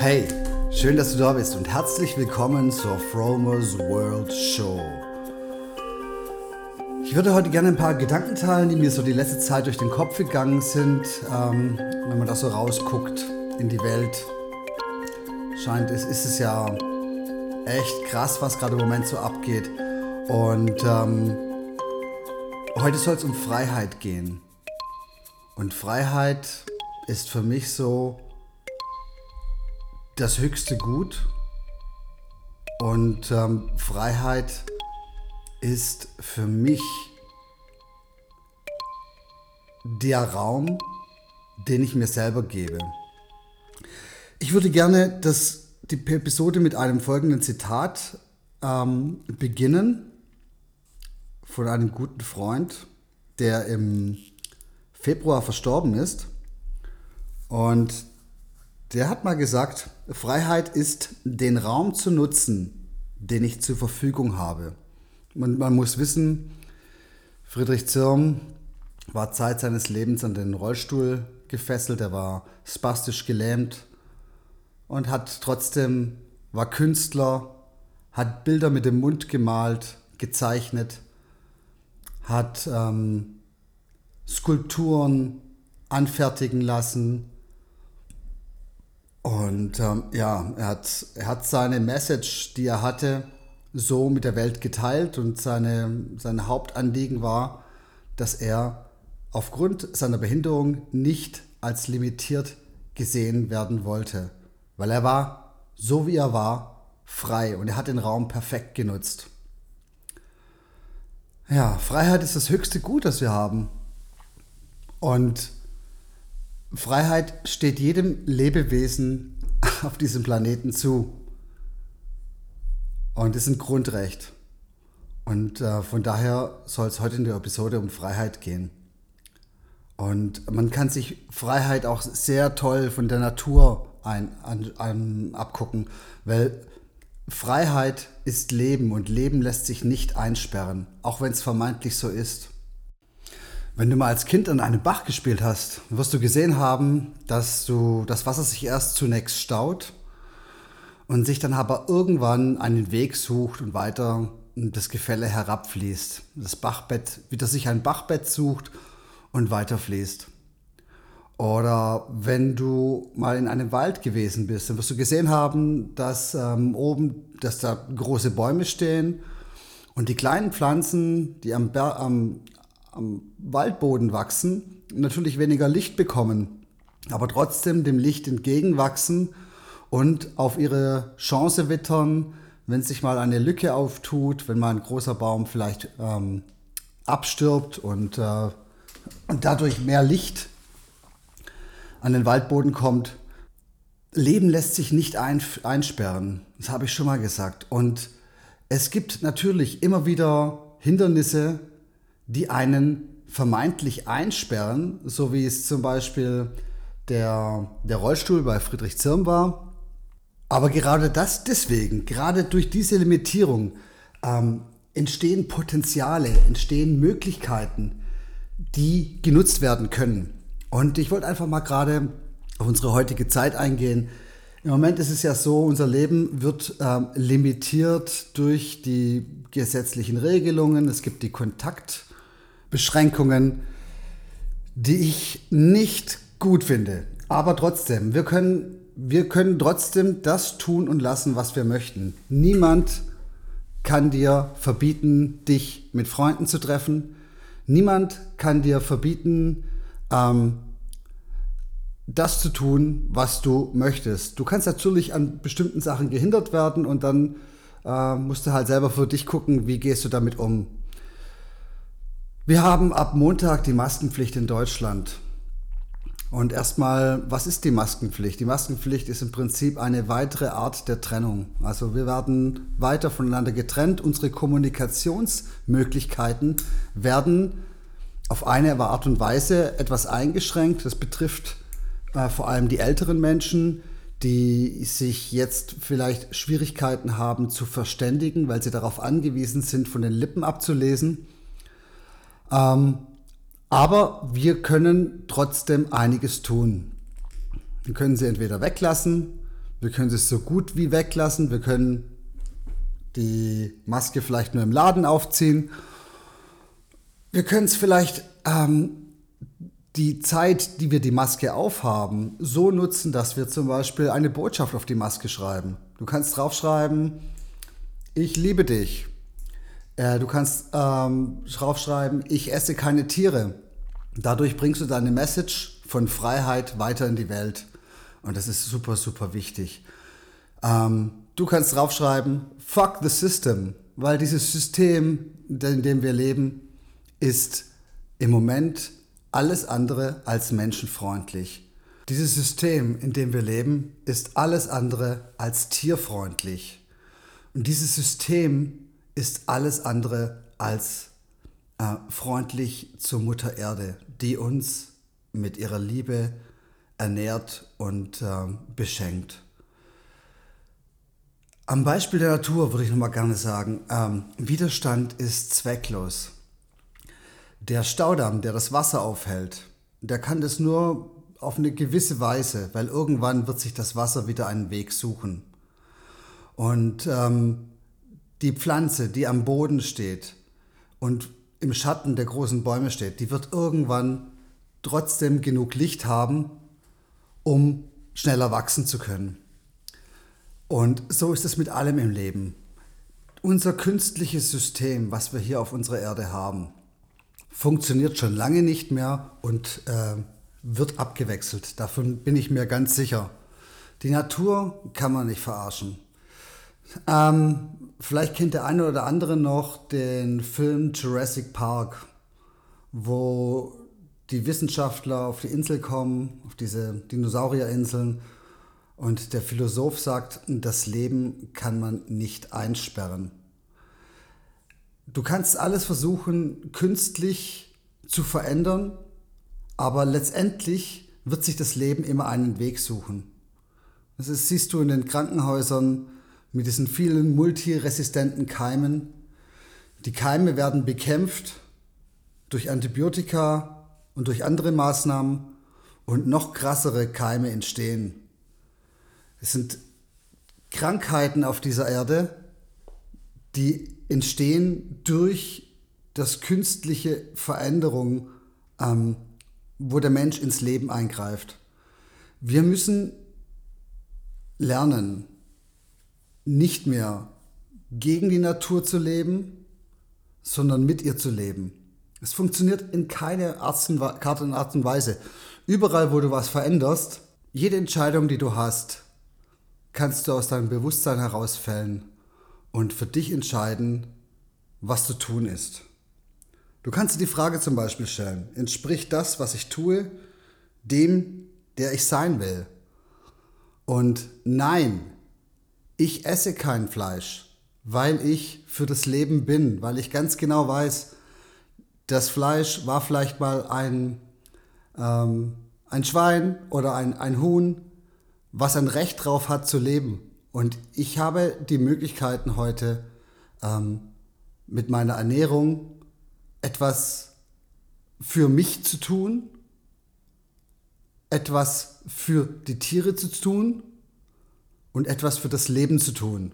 Hey, schön, dass du da bist und herzlich willkommen zur Fromers World Show. Ich würde heute gerne ein paar Gedanken teilen, die mir so die letzte Zeit durch den Kopf gegangen sind. Ähm, wenn man da so rausguckt in die Welt, scheint es, ist es ja echt krass, was gerade im Moment so abgeht. Und ähm, heute soll es um Freiheit gehen. Und Freiheit ist für mich so das höchste Gut. Und ähm, Freiheit ist für mich der Raum, den ich mir selber gebe. Ich würde gerne das, die Episode mit einem folgenden Zitat ähm, beginnen von einem guten Freund, der im Februar verstorben ist. Und der hat mal gesagt, Freiheit ist, den Raum zu nutzen, den ich zur Verfügung habe. Man, man muss wissen, Friedrich Zirm war Zeit seines Lebens an den Rollstuhl gefesselt, er war spastisch gelähmt und hat trotzdem, war Künstler, hat Bilder mit dem Mund gemalt, gezeichnet, hat ähm, Skulpturen anfertigen lassen. Und ähm, ja, er hat, er hat seine Message, die er hatte, so mit der Welt geteilt und seine, sein Hauptanliegen war, dass er aufgrund seiner Behinderung nicht als limitiert gesehen werden wollte, weil er war, so wie er war, frei und er hat den Raum perfekt genutzt. Ja, Freiheit ist das höchste Gut, das wir haben. Und Freiheit steht jedem Lebewesen auf diesem Planeten zu. Und ist ein Grundrecht. Und äh, von daher soll es heute in der Episode um Freiheit gehen. Und man kann sich Freiheit auch sehr toll von der Natur ein, an, an, abgucken, weil Freiheit ist Leben und Leben lässt sich nicht einsperren, auch wenn es vermeintlich so ist. Wenn du mal als Kind an einem Bach gespielt hast, wirst du gesehen haben, dass du das Wasser sich erst zunächst staut und sich dann aber irgendwann einen Weg sucht und weiter das Gefälle herabfließt. Das Bachbett, wieder sich ein Bachbett sucht und weiterfließt. Oder wenn du mal in einem Wald gewesen bist, dann wirst du gesehen haben, dass ähm, oben, dass da große Bäume stehen und die kleinen Pflanzen, die am, am, am Waldboden wachsen, natürlich weniger Licht bekommen, aber trotzdem dem Licht entgegenwachsen und auf ihre Chance wittern, wenn sich mal eine Lücke auftut, wenn mal ein großer Baum vielleicht ähm, abstirbt und, äh, und dadurch mehr Licht an den Waldboden kommt. Leben lässt sich nicht ein, einsperren, das habe ich schon mal gesagt. Und es gibt natürlich immer wieder Hindernisse, die einen vermeintlich einsperren, so wie es zum Beispiel der, der Rollstuhl bei Friedrich Zirm war. Aber gerade das deswegen, gerade durch diese Limitierung ähm, entstehen Potenziale, entstehen Möglichkeiten, die genutzt werden können. Und ich wollte einfach mal gerade auf unsere heutige Zeit eingehen. Im Moment ist es ja so, unser Leben wird ähm, limitiert durch die gesetzlichen Regelungen. Es gibt die Kontaktbeschränkungen, die ich nicht gut finde. Aber trotzdem, wir können, wir können trotzdem das tun und lassen, was wir möchten. Niemand kann dir verbieten, dich mit Freunden zu treffen. Niemand kann dir verbieten, ähm, das zu tun, was du möchtest. Du kannst natürlich an bestimmten Sachen gehindert werden und dann äh, musst du halt selber für dich gucken, wie gehst du damit um. Wir haben ab Montag die Maskenpflicht in Deutschland. Und erstmal, was ist die Maskenpflicht? Die Maskenpflicht ist im Prinzip eine weitere Art der Trennung. Also wir werden weiter voneinander getrennt. Unsere Kommunikationsmöglichkeiten werden auf eine Art und Weise etwas eingeschränkt. Das betrifft äh, vor allem die älteren Menschen, die sich jetzt vielleicht Schwierigkeiten haben zu verständigen, weil sie darauf angewiesen sind, von den Lippen abzulesen. Ähm, aber wir können trotzdem einiges tun. Wir können sie entweder weglassen, Wir können es so gut wie weglassen. Wir können die Maske vielleicht nur im Laden aufziehen. Wir können es vielleicht ähm, die Zeit, die wir die Maske aufhaben, so nutzen, dass wir zum Beispiel eine Botschaft auf die Maske schreiben. Du kannst draufschreiben, ich liebe dich. Äh, du kannst ähm, draufschreiben, ich esse keine Tiere. Dadurch bringst du deine Message von Freiheit weiter in die Welt. Und das ist super, super wichtig. Ähm, du kannst draufschreiben, fuck the system, weil dieses System, in dem wir leben, ist im Moment alles andere als menschenfreundlich. Dieses System, in dem wir leben, ist alles andere als tierfreundlich. Und dieses System ist alles andere als äh, freundlich zur Mutter Erde, die uns mit ihrer Liebe ernährt und äh, beschenkt. Am Beispiel der Natur würde ich noch mal gerne sagen, ähm, Widerstand ist zwecklos. Der Staudamm, der das Wasser aufhält, der kann das nur auf eine gewisse Weise, weil irgendwann wird sich das Wasser wieder einen Weg suchen. Und ähm, die Pflanze, die am Boden steht und im Schatten der großen Bäume steht, die wird irgendwann trotzdem genug Licht haben, um schneller wachsen zu können. Und so ist es mit allem im Leben. Unser künstliches System, was wir hier auf unserer Erde haben, funktioniert schon lange nicht mehr und äh, wird abgewechselt. Davon bin ich mir ganz sicher. Die Natur kann man nicht verarschen. Ähm, vielleicht kennt der eine oder andere noch den Film Jurassic Park, wo die Wissenschaftler auf die Insel kommen, auf diese Dinosaurierinseln und der Philosoph sagt, das Leben kann man nicht einsperren. Du kannst alles versuchen, künstlich zu verändern, aber letztendlich wird sich das Leben immer einen Weg suchen. Das ist, siehst du in den Krankenhäusern mit diesen vielen multiresistenten Keimen. Die Keime werden bekämpft durch Antibiotika und durch andere Maßnahmen und noch krassere Keime entstehen. Es sind Krankheiten auf dieser Erde, die entstehen durch das künstliche Veränderung, ähm, wo der Mensch ins Leben eingreift. Wir müssen lernen, nicht mehr gegen die Natur zu leben, sondern mit ihr zu leben. Es funktioniert in keiner Art und Weise. Überall, wo du was veränderst, jede Entscheidung, die du hast, kannst du aus deinem Bewusstsein herausfällen und für dich entscheiden, was zu tun ist. Du kannst dir die Frage zum Beispiel stellen, entspricht das, was ich tue, dem, der ich sein will? Und nein, ich esse kein Fleisch, weil ich für das Leben bin, weil ich ganz genau weiß, das Fleisch war vielleicht mal ein, ähm, ein Schwein oder ein, ein Huhn, was ein Recht drauf hat zu leben. Und ich habe die Möglichkeiten heute ähm, mit meiner Ernährung etwas für mich zu tun, etwas für die Tiere zu tun und etwas für das Leben zu tun.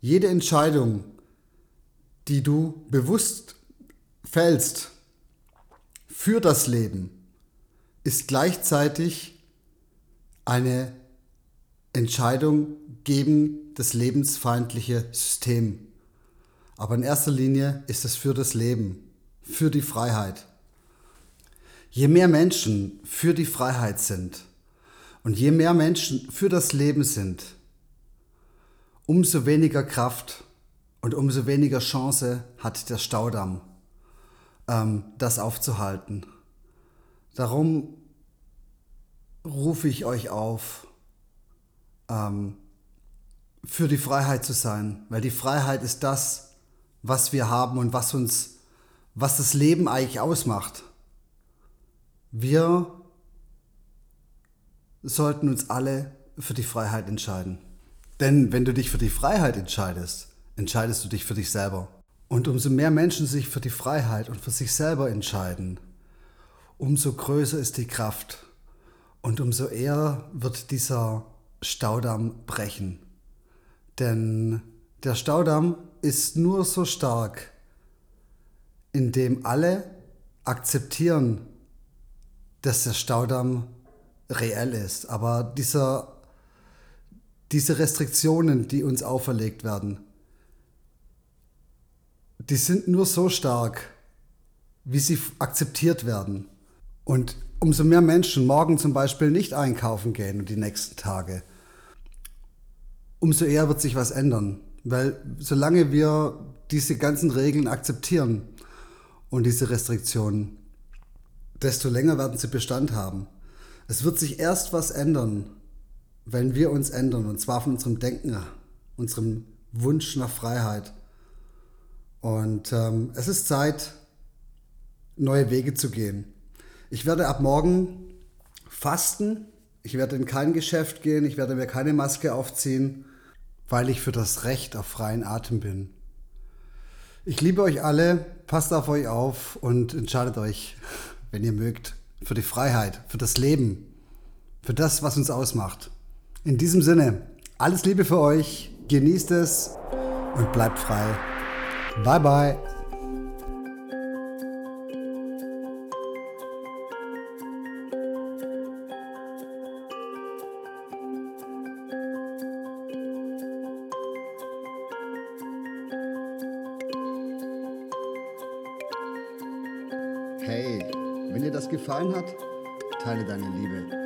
Jede Entscheidung, die du bewusst fällst für das Leben, ist gleichzeitig eine Entscheidung gegen das lebensfeindliche System. Aber in erster Linie ist es für das Leben, für die Freiheit. Je mehr Menschen für die Freiheit sind und je mehr Menschen für das Leben sind, umso weniger Kraft und umso weniger Chance hat der Staudamm, ähm, das aufzuhalten. Darum rufe ich euch auf, ähm, für die Freiheit zu sein, weil die Freiheit ist das, was wir haben und was uns, was das Leben eigentlich ausmacht. Wir sollten uns alle für die Freiheit entscheiden. Denn wenn du dich für die Freiheit entscheidest, entscheidest du dich für dich selber. Und umso mehr Menschen sich für die Freiheit und für sich selber entscheiden, umso größer ist die Kraft und umso eher wird dieser Staudamm brechen. Denn der Staudamm ist nur so stark, indem alle akzeptieren, dass der Staudamm reell ist. Aber dieser, diese Restriktionen, die uns auferlegt werden, die sind nur so stark, wie sie akzeptiert werden. Und umso mehr Menschen morgen zum Beispiel nicht einkaufen gehen und die nächsten Tage, umso eher wird sich was ändern. Weil solange wir diese ganzen Regeln akzeptieren und diese Restriktionen, desto länger werden sie Bestand haben. Es wird sich erst was ändern, wenn wir uns ändern, und zwar von unserem Denken, unserem Wunsch nach Freiheit. Und ähm, es ist Zeit, neue Wege zu gehen. Ich werde ab morgen fasten. Ich werde in kein Geschäft gehen. Ich werde mir keine Maske aufziehen weil ich für das Recht auf freien Atem bin. Ich liebe euch alle, passt auf euch auf und entscheidet euch, wenn ihr mögt, für die Freiheit, für das Leben, für das, was uns ausmacht. In diesem Sinne, alles Liebe für euch, genießt es und bleibt frei. Bye bye. Hey, wenn dir das gefallen hat, teile deine Liebe.